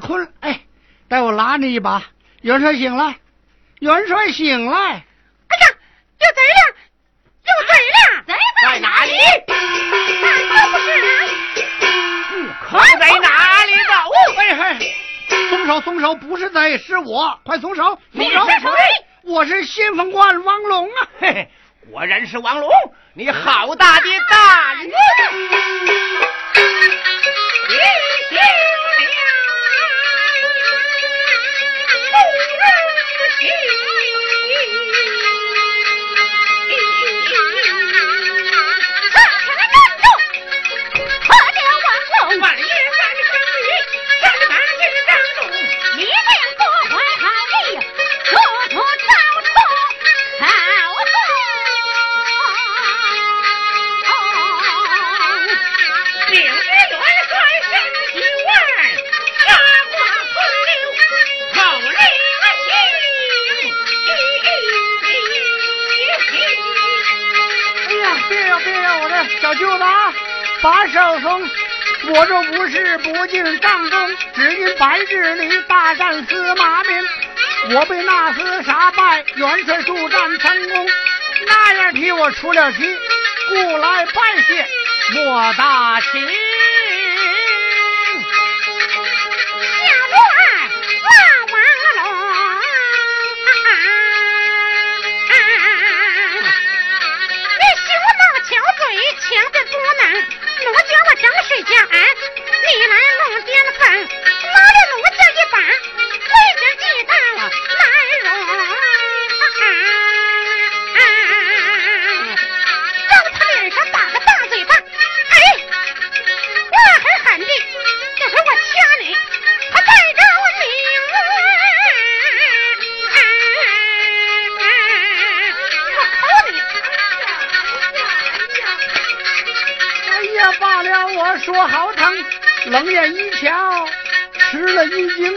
你这样的困，哎，待我拉你一把。元帅醒来，元帅醒来！哎呀，有贼了，有贼了！贼在哪里？咱可不是，可在哪里呢？哎嘿，松手，松手，不是贼，是我，快松手，松手！你是谁？我是先锋官王龙啊！嘿嘿，果然是王龙，你好大的胆子！把手松！我若不是不进帐中，只因白日里大战司马明，我被那厮杀败，元帅助战成功，那样替我出了气，故来拜谢，莫大我觉我正是家？你来弄点饭，拿了奴家一半，说好疼，冷眼一瞧，吃了一惊，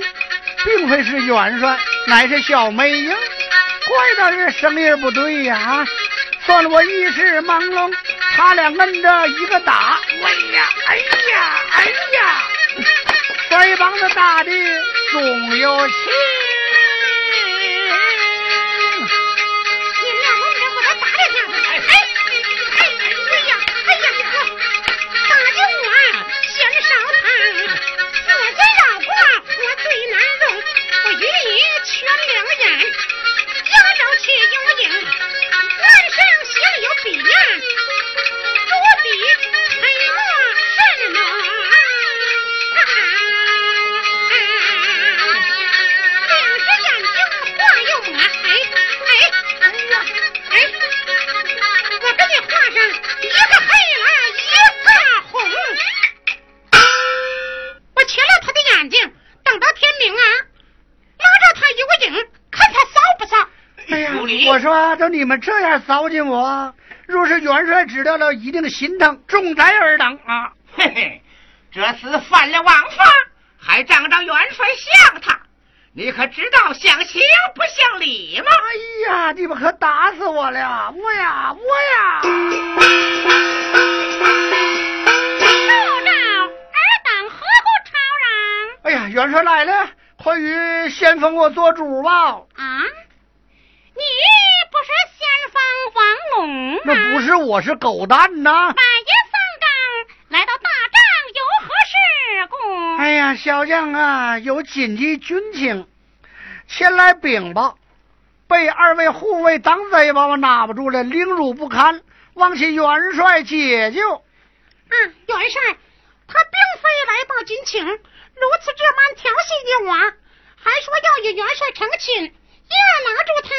并非是元帅，乃是小梅英。怪到这声音不对呀！算了，我一时朦胧，他俩摁着一个打，哎呀，哎呀，哎呀，腮帮子打的总有气。说，就你们这样糟践我，若是元帅知道了，一定心疼，重罪二等啊！嘿嘿，这次犯了王法，还仗着元帅像他，你可知道像情不像理吗？哎呀，你们可打死我了！我呀，我呀！受诏尔等何故吵嚷？哎呀，元帅来了，快与先锋我做主吧！啊？王龙吗？那不是，我是狗蛋呐。半夜三更来到大帐，有何事故？哎呀，小将啊，有紧急军情，前来禀报，被二位护卫当贼把我拿不住了，凌辱不堪，望请元帅解救。啊，元帅，他并非来报军情，如此这般调戏的我，还说要与元帅成亲。一儿拿住他，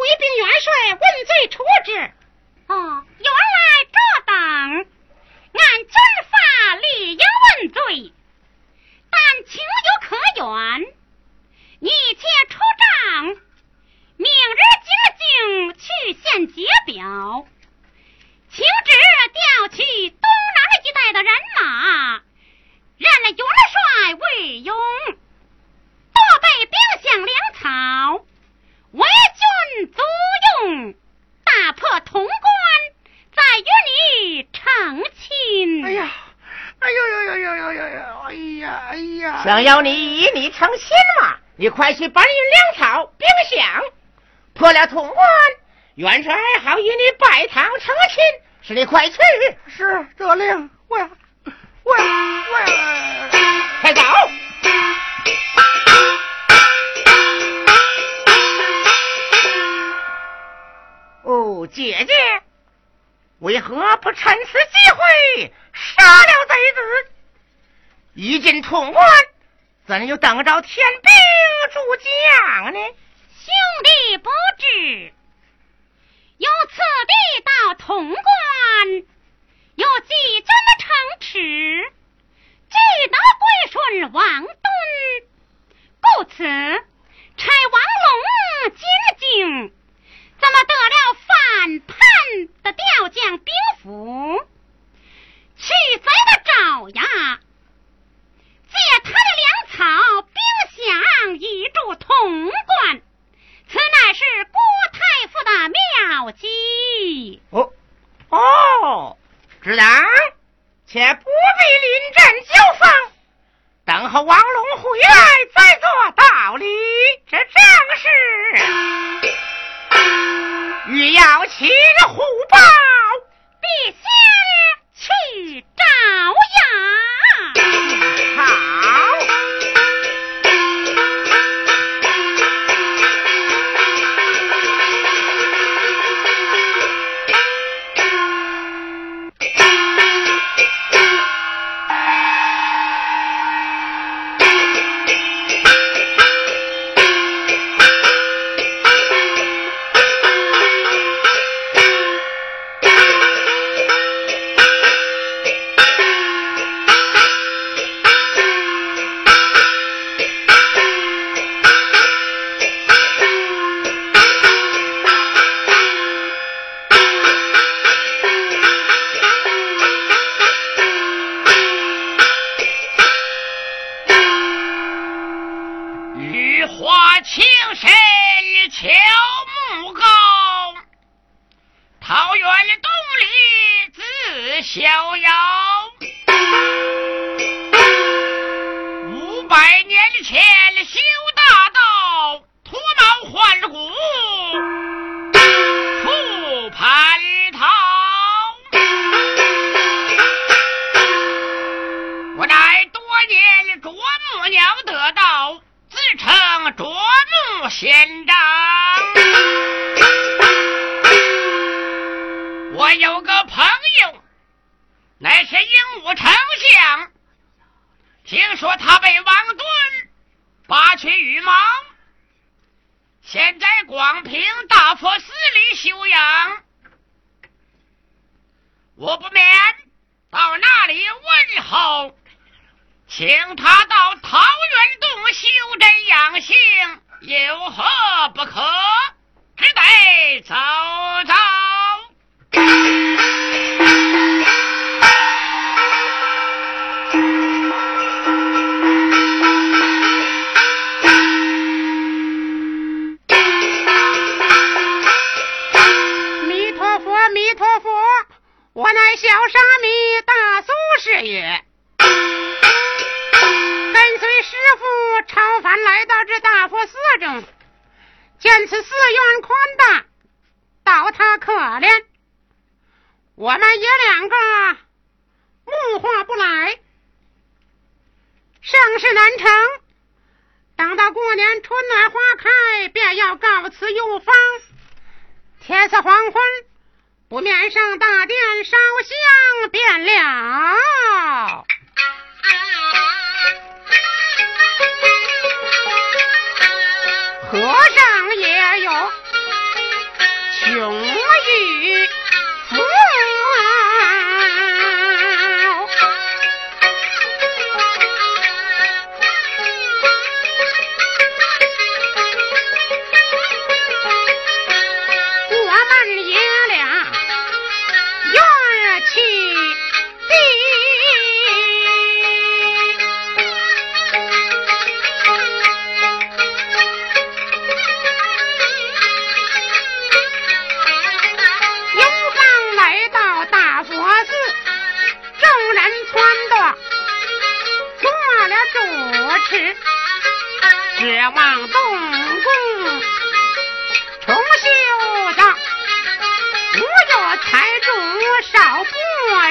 回禀元帅，问罪处置。哦，原来这等，按军法理应问罪，但情有可原。你且出帐，明日进京去献捷表，请旨调去东南一带的人马，任了元帅为用，多备兵饷粮草。为君租用，打破潼关，再与你成亲。哎呀，哎呦呦呦呦呦呦呦！哎呀哎呀！想要你与你成亲嘛，你快去搬运粮草、兵饷，破了潼关，元帅好与你拜堂成亲。是你快去，是得令，喂喂喂，快走！姐姐，为何不趁此机会杀了贼子？一进潼关，怎又等着天兵助将呢？兄弟不知，有此地到潼关，有几军的城池，俱到归顺王敦，故此差王龙进京。怎么得了反叛的调将兵符？去贼的爪牙，借他的粮草兵饷以助潼关，此乃是郭太傅的妙计。哦哦，知道，且不必临阵交锋，等候王龙回来再做道理。这正是。欲要擒虎豹，必先去找羊。又方，天色黄昏，不免上大殿烧香便了。和尚也有。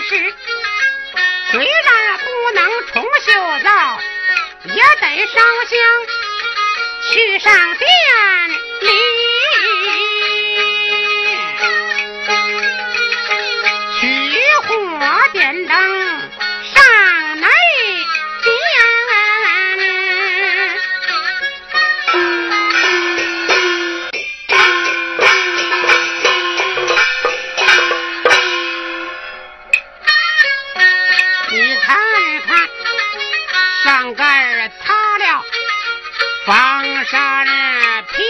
是，虽然不能重修造，也得烧香去上殿房上皮，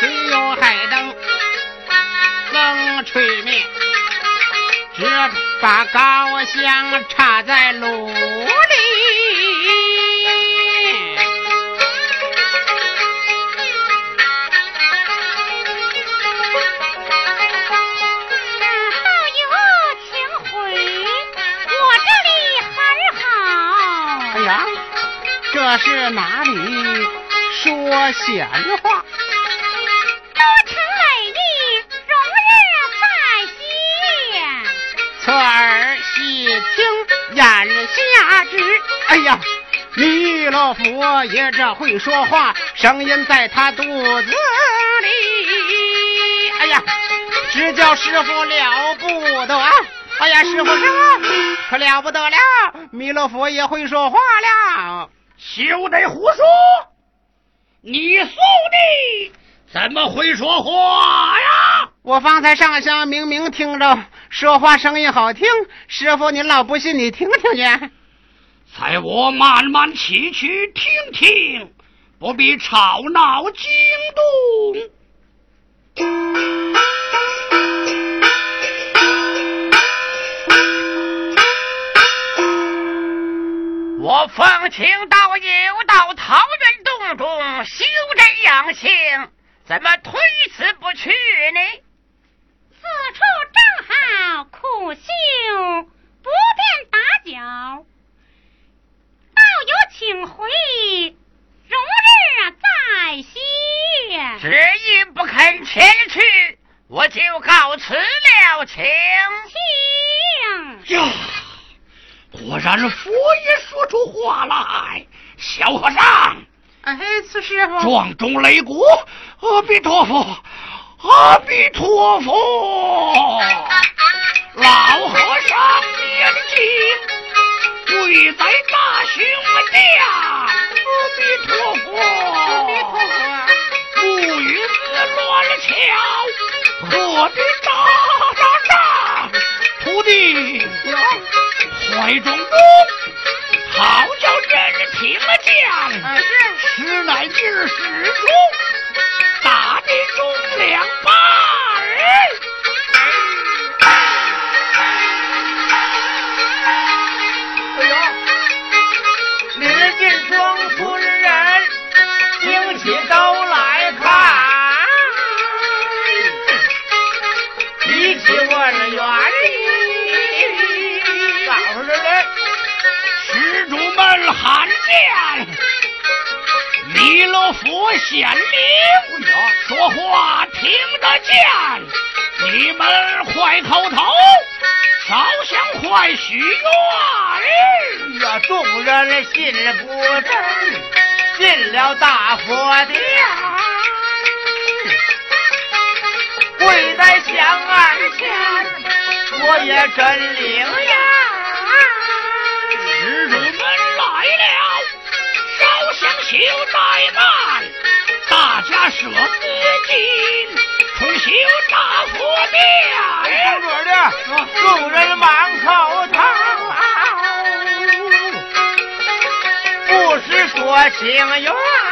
只有海灯能吹灭，只把高香插在炉。这是哪里说闲话？侧耳细听，眼下知。哎呀，弥勒佛爷这会说话，声音在他肚子里。哎呀，只叫师傅了不得！哎呀，师傅师傅可了不得了，弥勒佛爷会说话了。休得胡说！你素的怎么会说话呀？我方才上香，明明听着。说话声音好听，师傅您老不信，你听听去。在我慢慢起去听听，不必吵闹惊动。我奉请道友到桃源洞中修真养性，怎么推辞不去呢？此处正好苦修，不便打搅。道友请回，容日再歇。只因不肯前去，我就告辞了，请。请。呀，果然是佛爷说出话来。小和尚，哎，此师傅，撞钟擂鼓，阿弥陀佛。阿弥陀佛，老和尚念经，跪在大雄殿。阿弥陀佛，阿弥陀佛，木鱼子乱敲，喝的喳喳喳。徒弟，怀中中，好叫人听见。是，实乃今日始终。打的中两把儿，哎呦，李进庄村罕见。弥勒佛显灵，说话听得见。你们快叩头，烧香快许愿。呀，众人信不真，进了大佛殿，跪在香案前，我也真灵呀。施主们来了。香修怠慢，大家舍资金重修大佛殿。中的众人满口头，不是说情缘。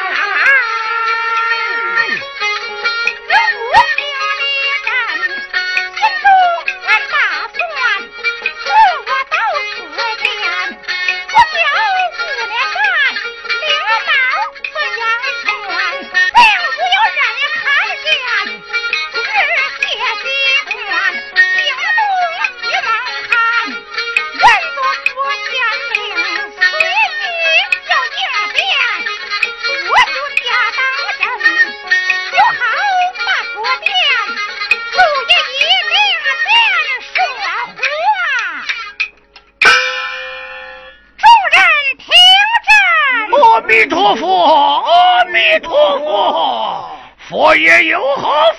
也有好。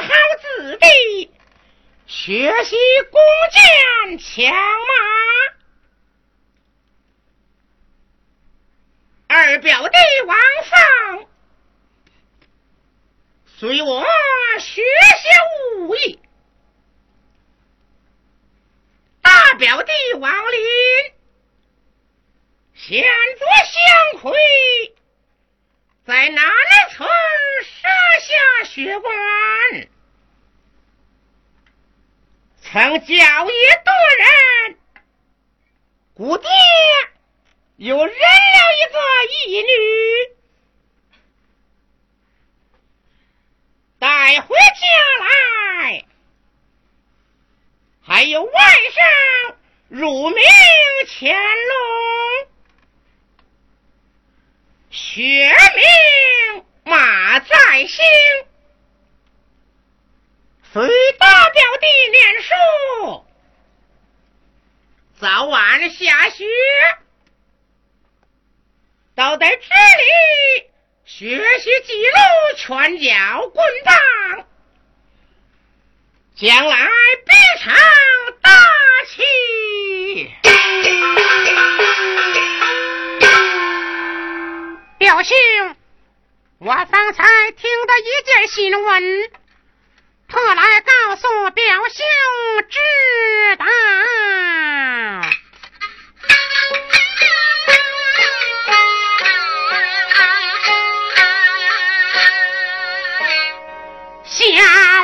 好子弟。学习弓箭、枪马，二表弟王放随我学习武艺，大表弟王林现做相魁，在南村设下学馆。曾教育多人，姑爹又认了一个义女，带回家来，还有外甥乳名乾隆，学名马在兴。随大表弟念书，早晚下学，都在这里学习记录、拳脚、棍棒，将来必成大器。表兄，我方才听到一件新闻。特来告诉表兄知道，下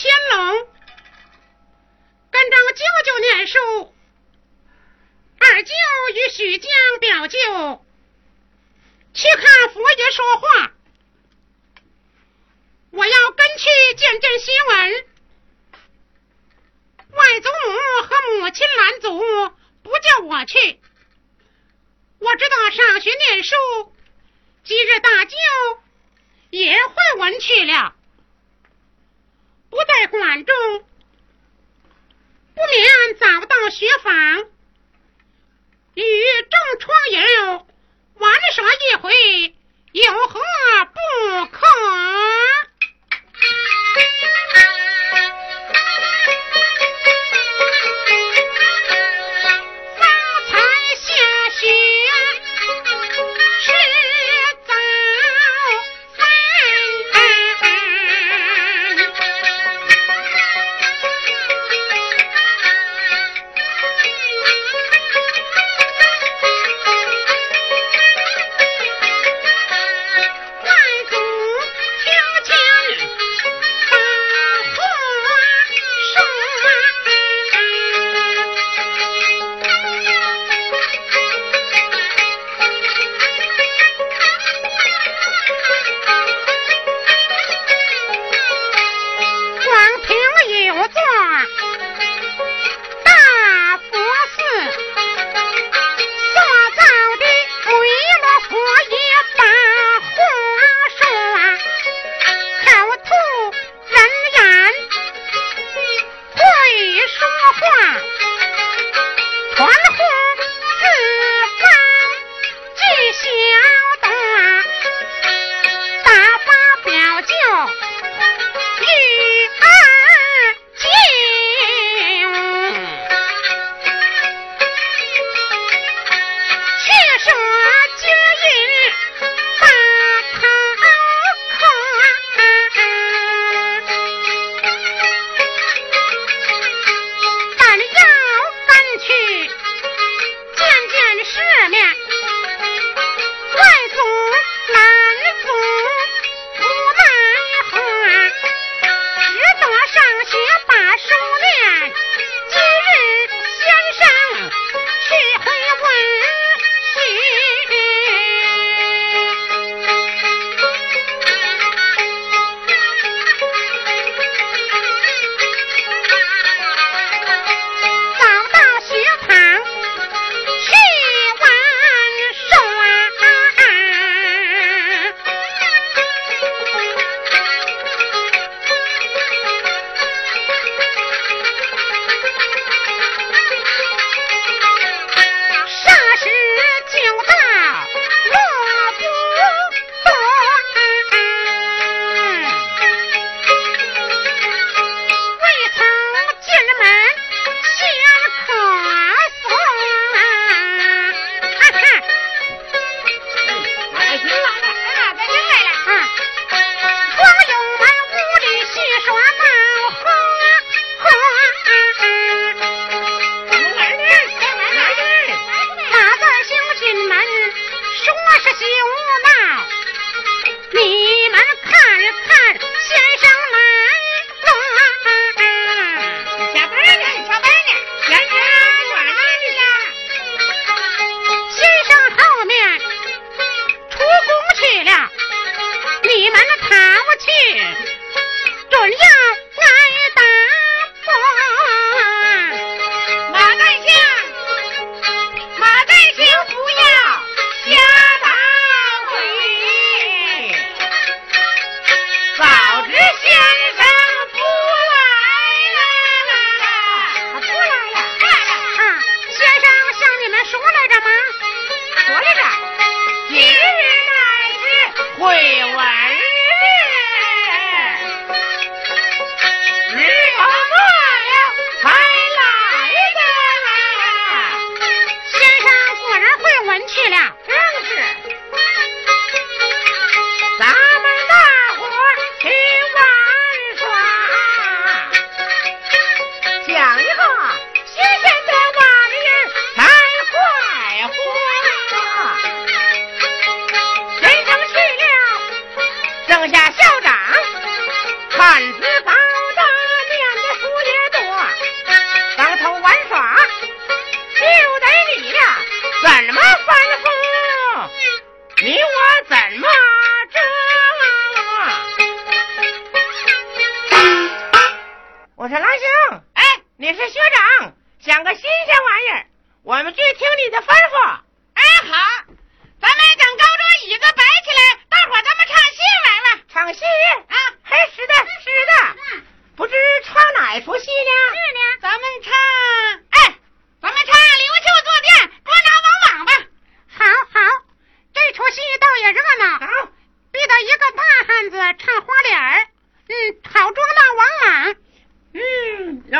乾隆跟着舅舅念书，二舅与许江表舅去看佛爷说话。我要跟去见见新闻。外祖母和母亲拦阻，不叫我去。我知道上学念书，今日大舅也会文去了。不在馆中，不免早到学房，与众窗友玩耍一回，有何不可？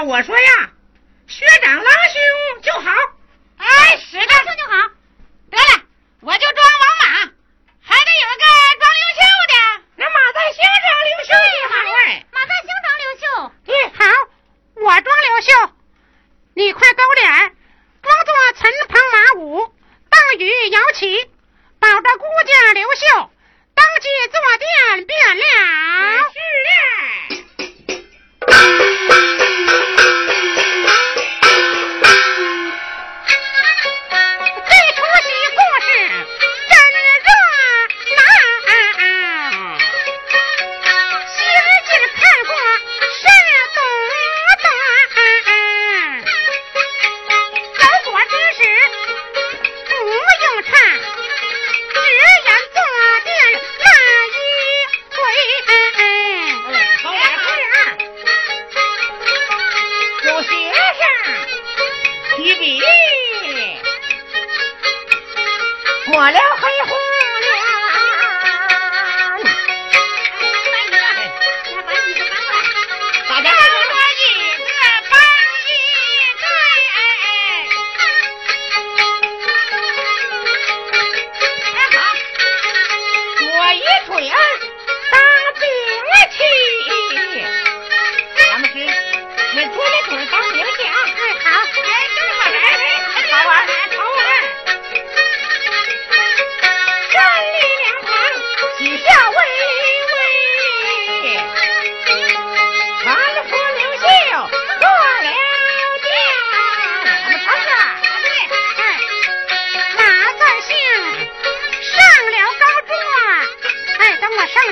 我说呀，学长郎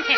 去，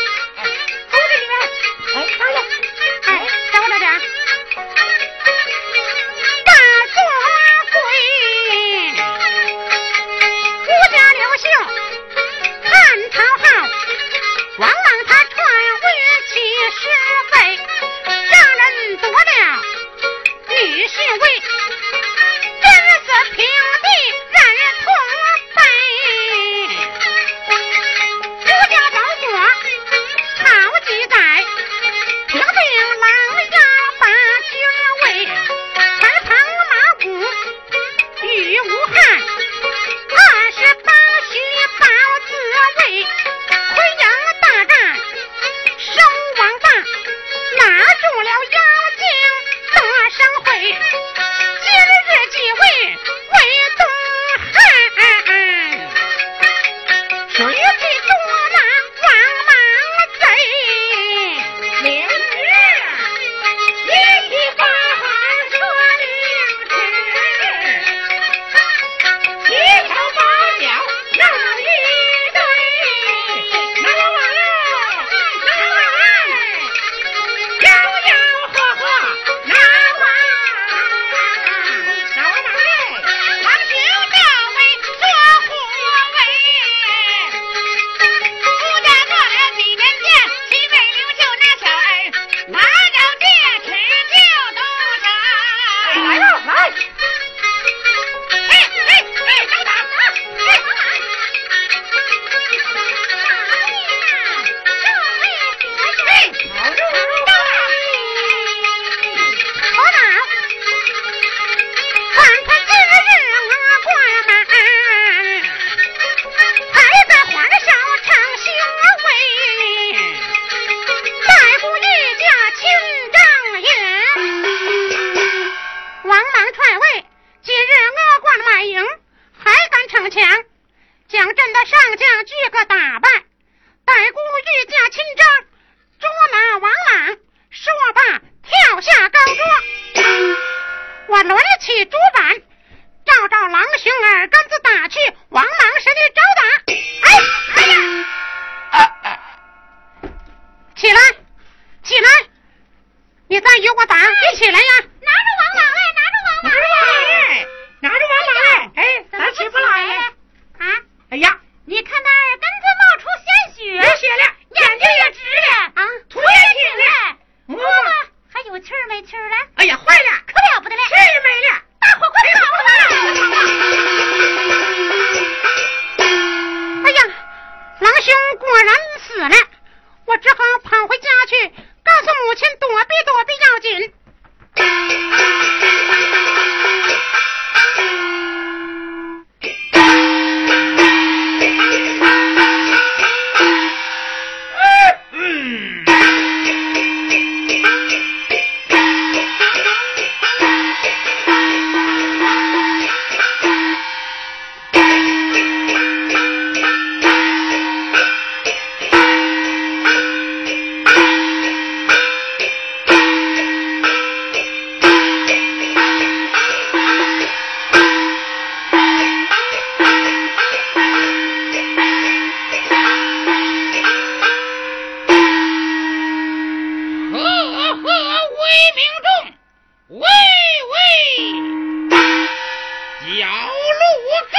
小路高，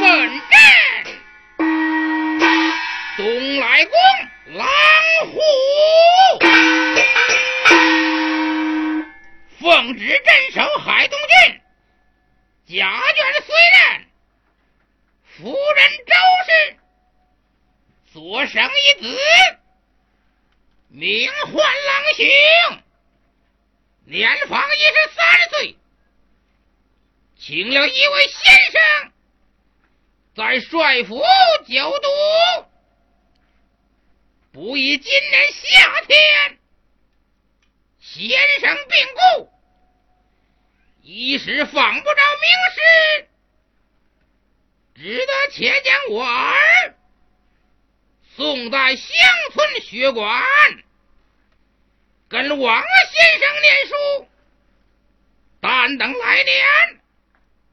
本镇东来公狼虎，奉旨镇守海东郡，家眷虽任，夫人周氏所生一子，名唤狼行。年方一十三岁。请了一位先生在帅府就读。不以今年夏天。先生病故一时访不着名师。只得且将我儿送在乡村学馆。跟王先生念书，但等来年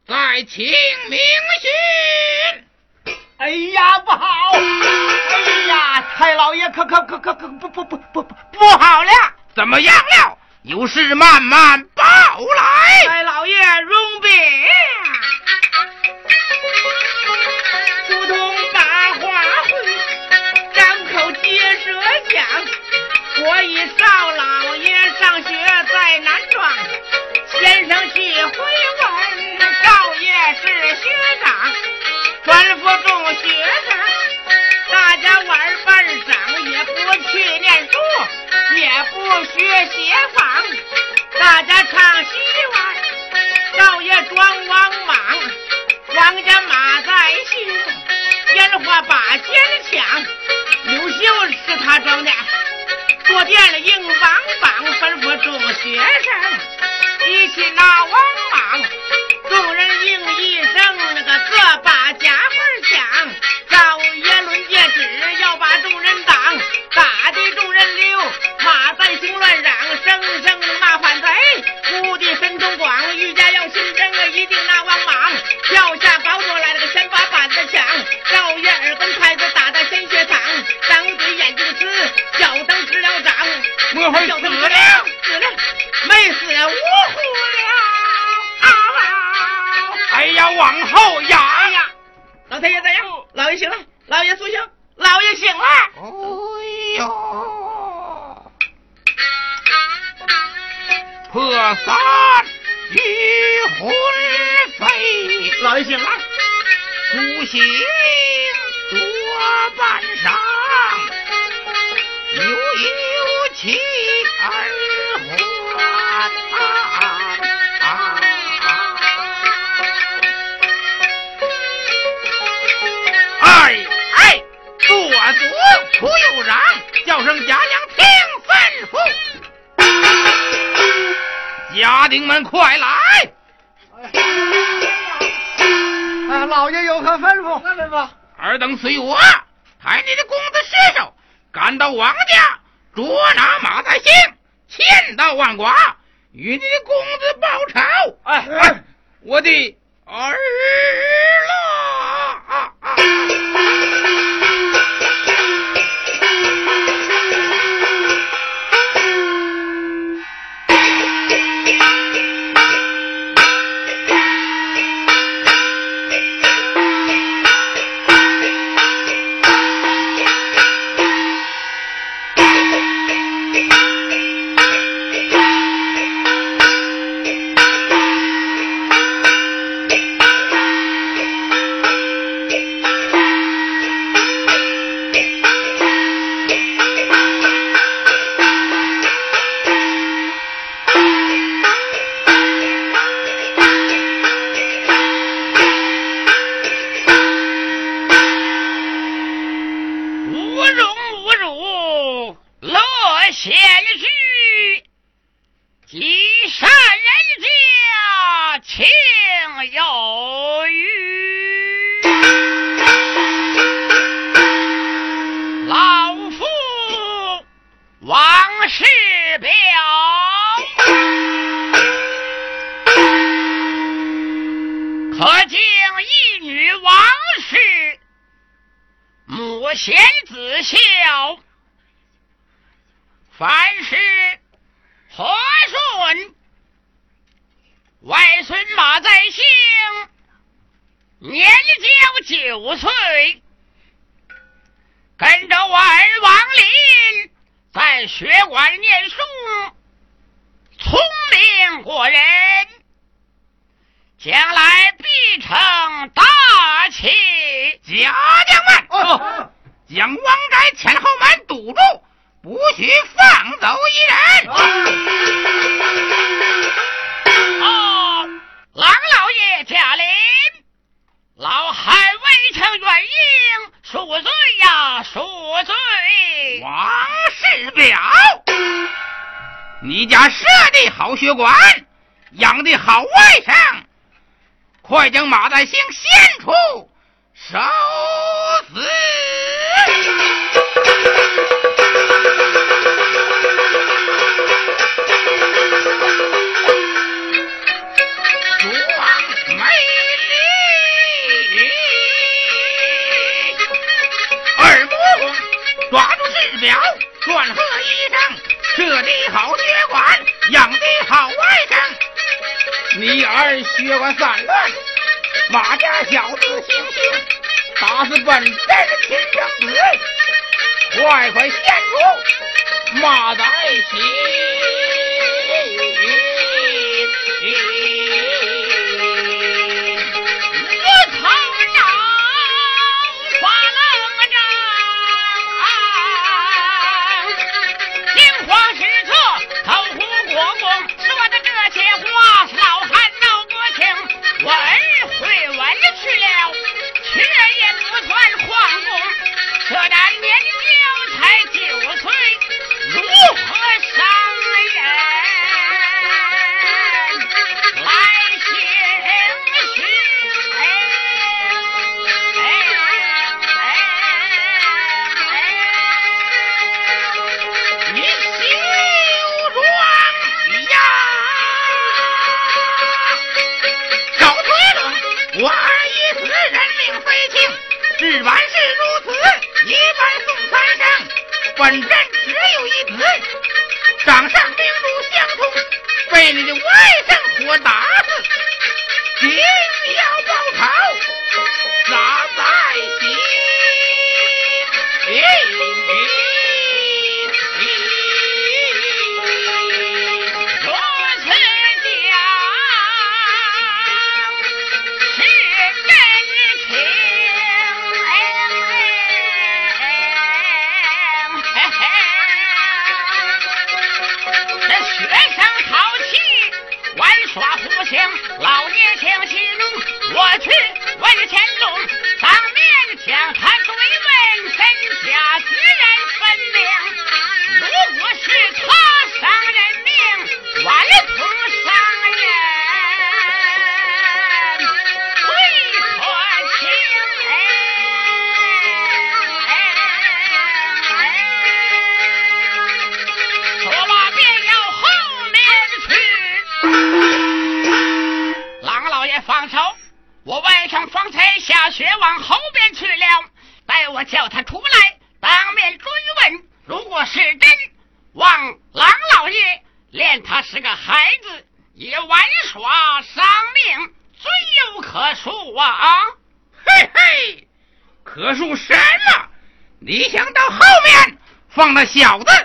再请明训。哎呀，不好！哎呀，太老爷可可可可可不不不不不不好了！怎么样了？有事慢慢报来。太老爷容禀，如同把话回，张口结舌讲。我与少老爷上学在南庄先生去回问少爷是学长吩咐众学生大家玩伴晌也不去念书也不学写坊大家唱戏玩少爷装王莽王家马在胸烟花把节抢刘秀是他装的。我见了营王王，吩咐众学生一起拿王莽。跟随我。抬你的公子尸首赶到王家捉拿马太兴千刀万剐与你的公子报仇。哎哎我的先出首死如王美丽二不抓住治表乱喝一声这里好血管养的好外甥。你儿血管散乱。马家小子行凶打死本寨的亲生子快快献出马来喜那小子。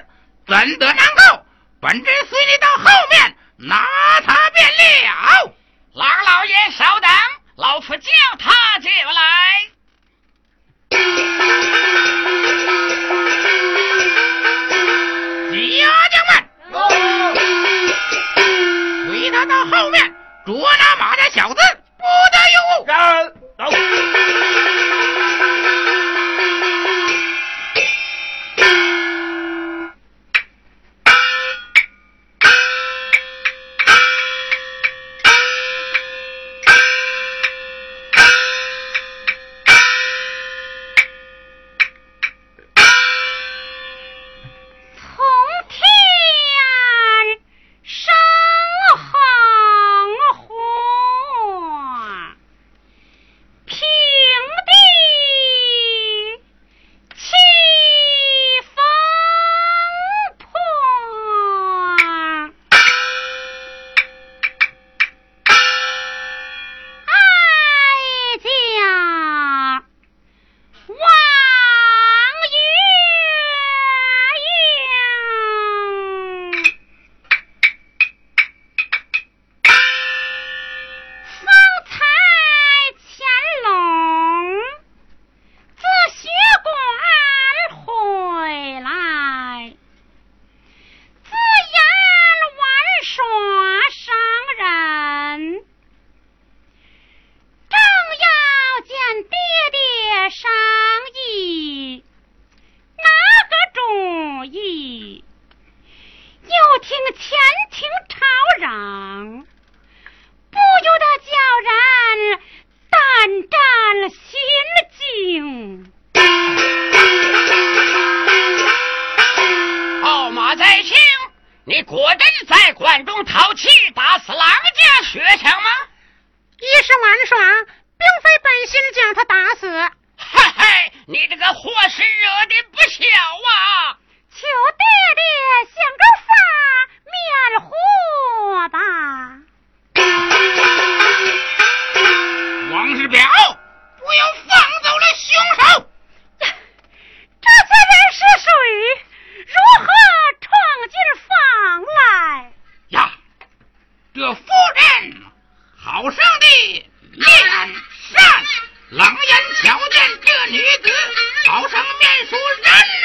right?